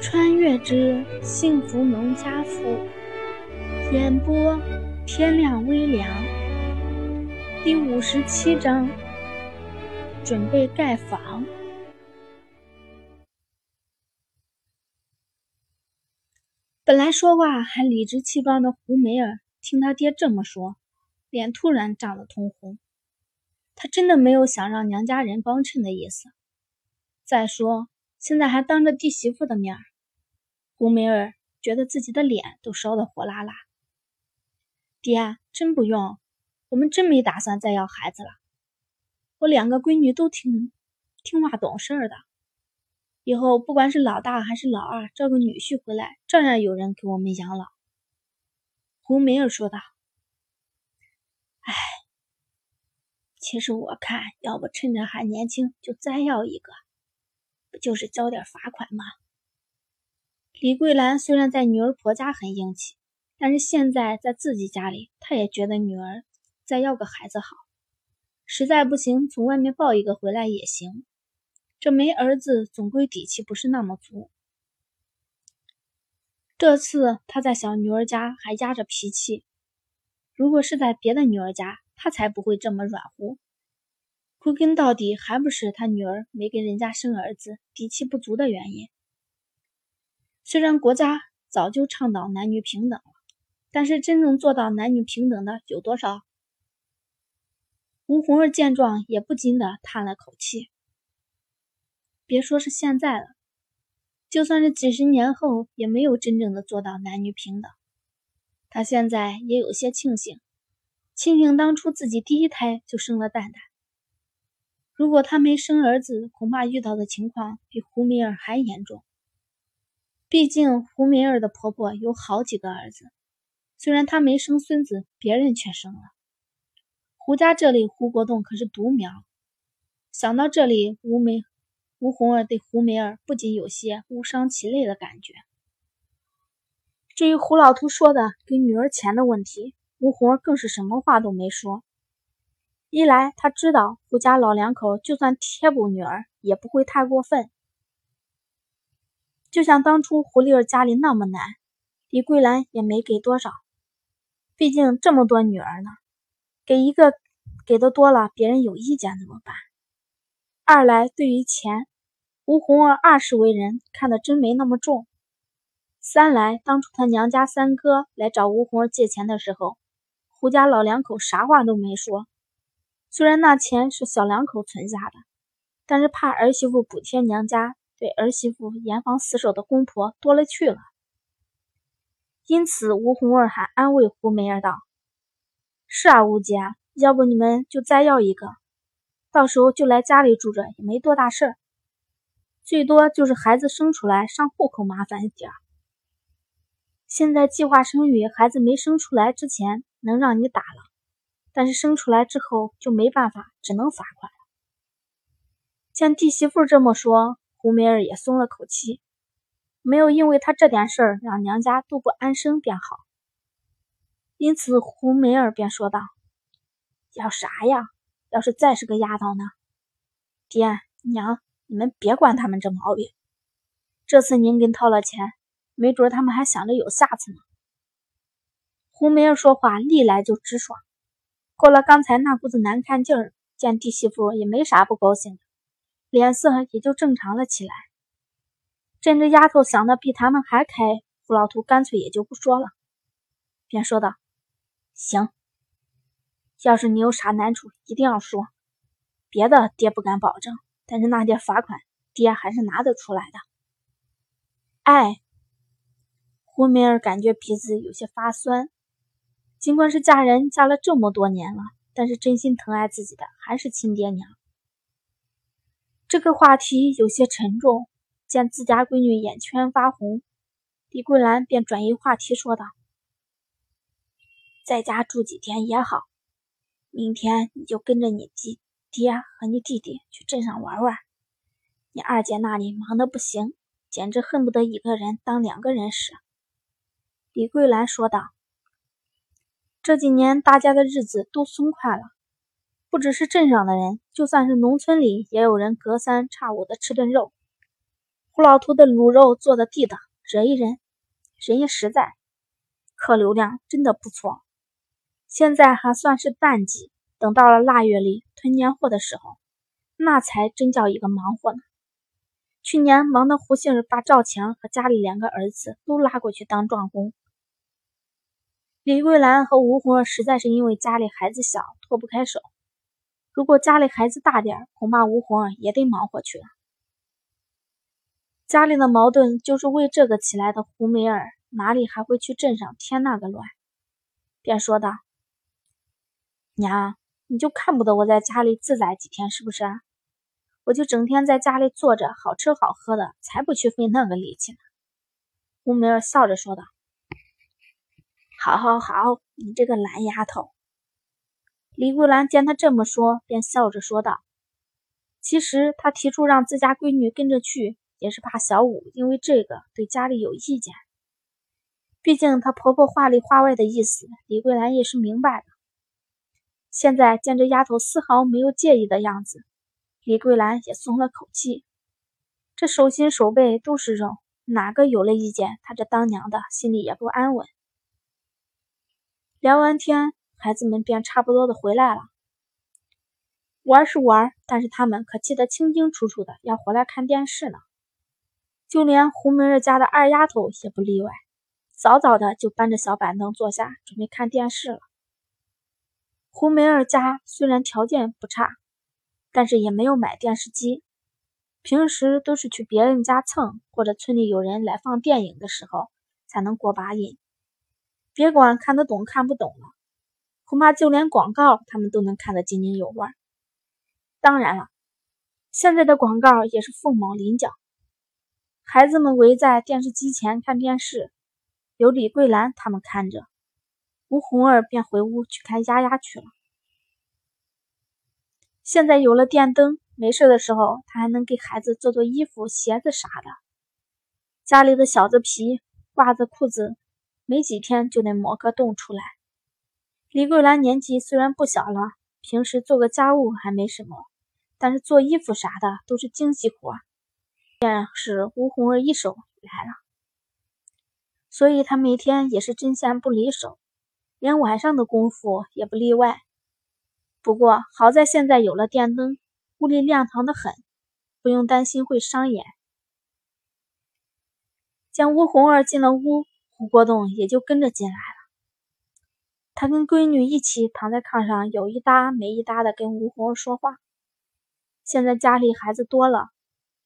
穿越之幸福农家妇，演播天亮微凉。第五十七章，准备盖房。本来说话还理直气壮的胡梅尔，听他爹这么说，脸突然涨得通红。他真的没有想让娘家人帮衬的意思。再说，现在还当着弟媳妇的面儿胡梅儿觉得自己的脸都烧得火辣辣。爹，真不用，我们真没打算再要孩子了。我两个闺女都挺听话懂事儿的，以后不管是老大还是老二，招个女婿回来，照样有人给我们养老。胡梅儿说道：“哎，其实我看，要不趁着还年轻，就再要一个。”不就是交点罚款吗？李桂兰虽然在女儿婆家很硬气，但是现在在自己家里，她也觉得女儿再要个孩子好。实在不行，从外面抱一个回来也行。这没儿子，总归底气不是那么足。这次她在小女儿家还压着脾气，如果是在别的女儿家，她才不会这么软乎。归根到底，还不是他女儿没给人家生儿子，底气不足的原因。虽然国家早就倡导男女平等了，但是真正做到男女平等的有多少？吴红儿见状，也不禁的叹了口气。别说是现在了，就算是几十年后，也没有真正的做到男女平等。他现在也有些庆幸，庆幸当初自己第一胎就生了蛋蛋。如果他没生儿子，恐怕遇到的情况比胡梅尔还严重。毕竟胡梅尔的婆婆有好几个儿子，虽然她没生孙子，别人却生了。胡家这里胡国栋可是独苗。想到这里，吴梅吴红儿对胡梅儿不仅有些误伤其类的感觉。至于胡老图说的给女儿钱的问题，吴红儿更是什么话都没说。一来，他知道胡家老两口就算贴补女儿，也不会太过分。就像当初胡丽儿家里那么难，李桂兰也没给多少。毕竟这么多女儿呢，给一个给的多了，别人有意见怎么办？二来，对于钱，吴红儿二世为人，看得真没那么重。三来，当初他娘家三哥来找吴红儿借钱的时候，胡家老两口啥话都没说。虽然那钱是小两口存下的，但是怕儿媳妇补贴娘家对儿媳妇严防死守的公婆多了去了，因此吴红儿还安慰胡梅儿道：“是啊，吴姐，要不你们就再要一个，到时候就来家里住着也没多大事儿，最多就是孩子生出来上户口麻烦一点儿。现在计划生育，孩子没生出来之前能让你打了。”但是生出来之后就没办法，只能罚款了。见弟媳妇这么说，胡梅儿也松了口气，没有因为她这点事儿让娘家都不安生便好。因此，胡梅儿便说道：“要啥呀？要是再是个丫头呢？爹娘，你们别管他们这毛病。这次您给掏了钱，没准他们还想着有下次呢。”胡梅儿说话历来就直爽。过了刚才那股子难看劲儿，见弟媳妇也没啥不高兴的，脸色也就正常了起来。见这丫头想的比他们还开，胡老图干脆也就不说了，便说道：“行，要是你有啥难处，一定要说。别的爹不敢保证，但是那点罚款，爹还是拿得出来的。”哎，胡梅儿感觉鼻子有些发酸。尽管是嫁人嫁了这么多年了，但是真心疼爱自己的还是亲爹娘。这个话题有些沉重，见自家闺女眼圈发红，李桂兰便转移话题说道：“在家住几天也好，明天你就跟着你弟爹和你弟弟去镇上玩玩。你二姐那里忙得不行，简直恨不得一个人当两个人使。”李桂兰说道。这几年大家的日子都松快了，不只是镇上的人，就算是农村里，也有人隔三差五的吃顿肉。胡老图的卤肉做的地道，惹一人，人也实在，客流量真的不错。现在还算是淡季，等到了腊月里囤年货的时候，那才真叫一个忙活呢。去年忙得胡杏儿把赵强和家里两个儿子都拉过去当壮工。李桂兰和吴红儿实在是因为家里孩子小脱不开手，如果家里孩子大点，恐怕吴红儿也得忙活去了。家里的矛盾就是为这个起来的。胡梅儿哪里还会去镇上添那个乱？便说道：“娘，你就看不得我在家里自在几天是不是？我就整天在家里坐着，好吃好喝的，才不去费那个力气呢。”胡梅儿笑着说道：“好好好，你这个懒丫头。”李桂兰见他这么说，便笑着说道：“其实他提出让自家闺女跟着去。”也是怕小五因为这个对家里有意见，毕竟她婆婆话里话外的意思，李桂兰也是明白的。现在见这丫头丝毫没有介意的样子，李桂兰也松了口气。这手心手背都是肉，哪个有了意见，她这当娘的心里也不安稳。聊完天，孩子们便差不多的回来了。玩是玩，但是他们可记得清清楚楚的，要回来看电视呢。就连胡梅儿家的二丫头也不例外，早早的就搬着小板凳坐下，准备看电视了。胡梅儿家虽然条件不差，但是也没有买电视机，平时都是去别人家蹭，或者村里有人来放电影的时候才能过把瘾。别管看得懂看不懂了，恐怕就连广告他们都能看得津津有味。当然了，现在的广告也是凤毛麟角。孩子们围在电视机前看电视，有李桂兰他们看着，吴红儿便回屋去看丫丫去了。现在有了电灯，没事的时候，他还能给孩子做做衣服、鞋子啥的。家里的小子皮、袜子、裤子，没几天就得磨个洞出来。李桂兰年纪虽然不小了，平时做个家务还没什么，但是做衣服啥的都是精细活。便是吴红儿一手来了，所以他每天也是针线不离手，连晚上的功夫也不例外。不过好在现在有了电灯，屋里亮堂的很，不用担心会伤眼。见吴红儿进了屋，胡国栋也就跟着进来了。他跟闺女一起躺在炕上，有一搭没一搭的跟吴红说话。现在家里孩子多了。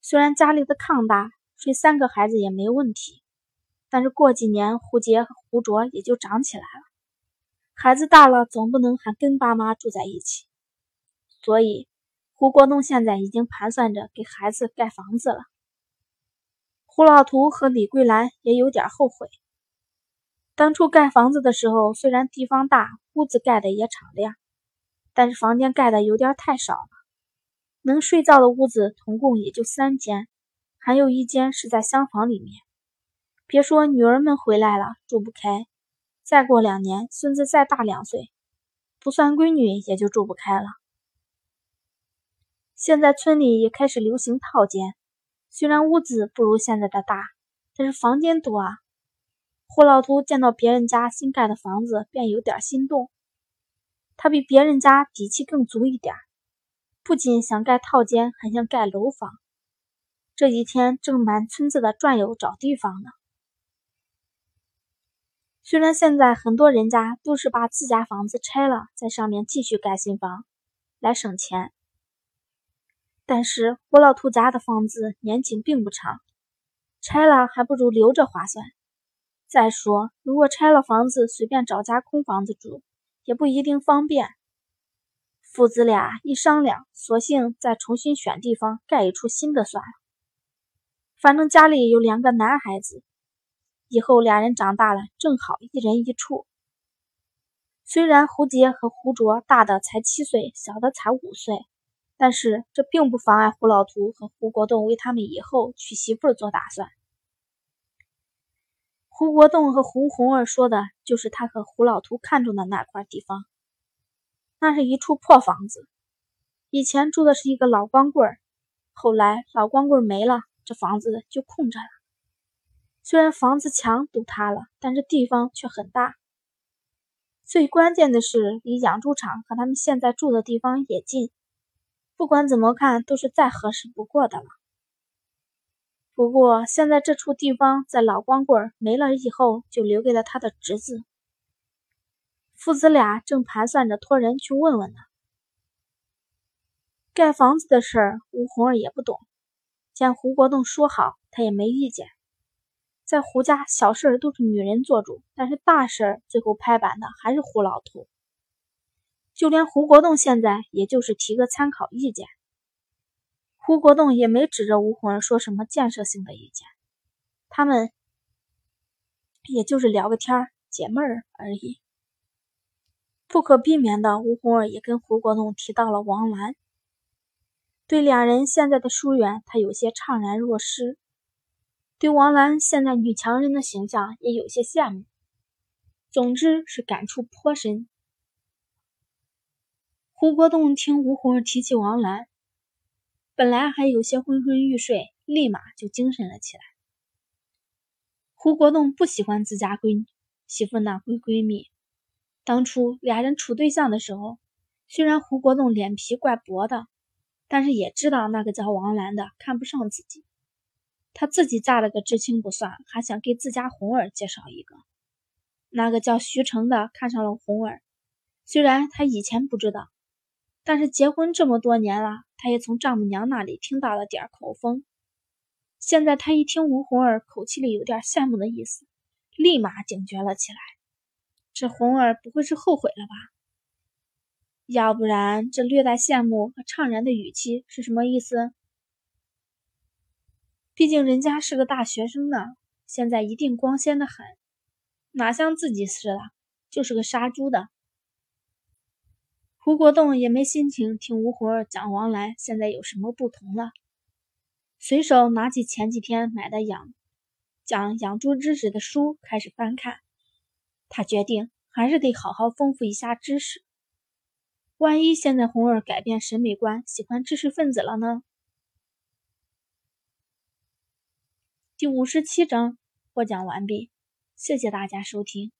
虽然家里的炕大，睡三个孩子也没问题，但是过几年胡杰和胡卓也就长起来了，孩子大了总不能还跟爸妈住在一起，所以胡国栋现在已经盘算着给孩子盖房子了。胡老图和李桂兰也有点后悔，当初盖房子的时候，虽然地方大，屋子盖的也敞亮，但是房间盖的有点太少了。能睡觉的屋子总共也就三间，还有一间是在厢房里面。别说女儿们回来了住不开，再过两年孙子再大两岁，不算闺女也就住不开了。现在村里也开始流行套间，虽然屋子不如现在的大，但是房间多啊。胡老图见到别人家新盖的房子，便有点心动。他比别人家底气更足一点。不仅想盖套间，还想盖楼房。这几天正满村子的转悠找地方呢。虽然现在很多人家都是把自家房子拆了，在上面继续盖新房来省钱，但是胡老图家的房子年景并不长，拆了还不如留着划算。再说，如果拆了房子，随便找家空房子住，也不一定方便。父子俩一商量，索性再重新选地方盖一处新的算了。反正家里有两个男孩子，以后俩人长大了，正好一人一处。虽然胡杰和胡卓大的才七岁，小的才五岁，但是这并不妨碍胡老图和胡国栋为他们以后娶媳妇做打算。胡国栋和胡红儿说的就是他和胡老图看中的那块地方。那是一处破房子，以前住的是一个老光棍儿，后来老光棍没了，这房子就空着了。虽然房子墙都塌了，但这地方却很大。最关键的是，离养猪场和他们现在住的地方也近，不管怎么看都是再合适不过的了。不过现在这处地方在老光棍没了以后，就留给了他的侄子。父子俩正盘算着托人去问问呢。盖房子的事儿，吴红儿也不懂，见胡国栋说好，他也没意见。在胡家，小事都是女人做主，但是大事儿最后拍板的还是胡老头。就连胡国栋现在也就是提个参考意见，胡国栋也没指着吴红儿说什么建设性的意见，他们也就是聊个天，解闷儿而已。不可避免的，吴红儿也跟胡国栋提到了王兰，对两人现在的疏远，他有些怅然若失。对王兰现在女强人的形象也有些羡慕，总之是感触颇深。胡国栋听吴红儿提起王兰，本来还有些昏昏欲睡，立马就精神了起来。胡国栋不喜欢自家闺媳妇那闺闺蜜，当初俩人处对象的时候，虽然胡国栋脸皮怪薄的，但是也知道那个叫王兰的看不上自己。他自己嫁了个知青不算，还想给自家红儿介绍一个。那个叫徐成的看上了红儿，虽然他以前不知道，但是结婚这么多年了，他也从丈母娘那里听到了点口风。现在他一听吴红儿口气里有点羡慕的意思，立马警觉了起来。这红儿不会是后悔了吧？要不然这略带羡慕和怅然的语气是什么意思？毕竟人家是个大学生呢，现在一定光鲜的很，哪像自己似的，就是个杀猪的。胡国栋也没心情听吴活讲王兰现在有什么不同了，随手拿起前几天买的养讲养猪知识的书开始翻看。他决定还是得好好丰富一下知识，万一现在红儿改变审美观，喜欢知识分子了呢？第五十七章播讲完毕，谢谢大家收听。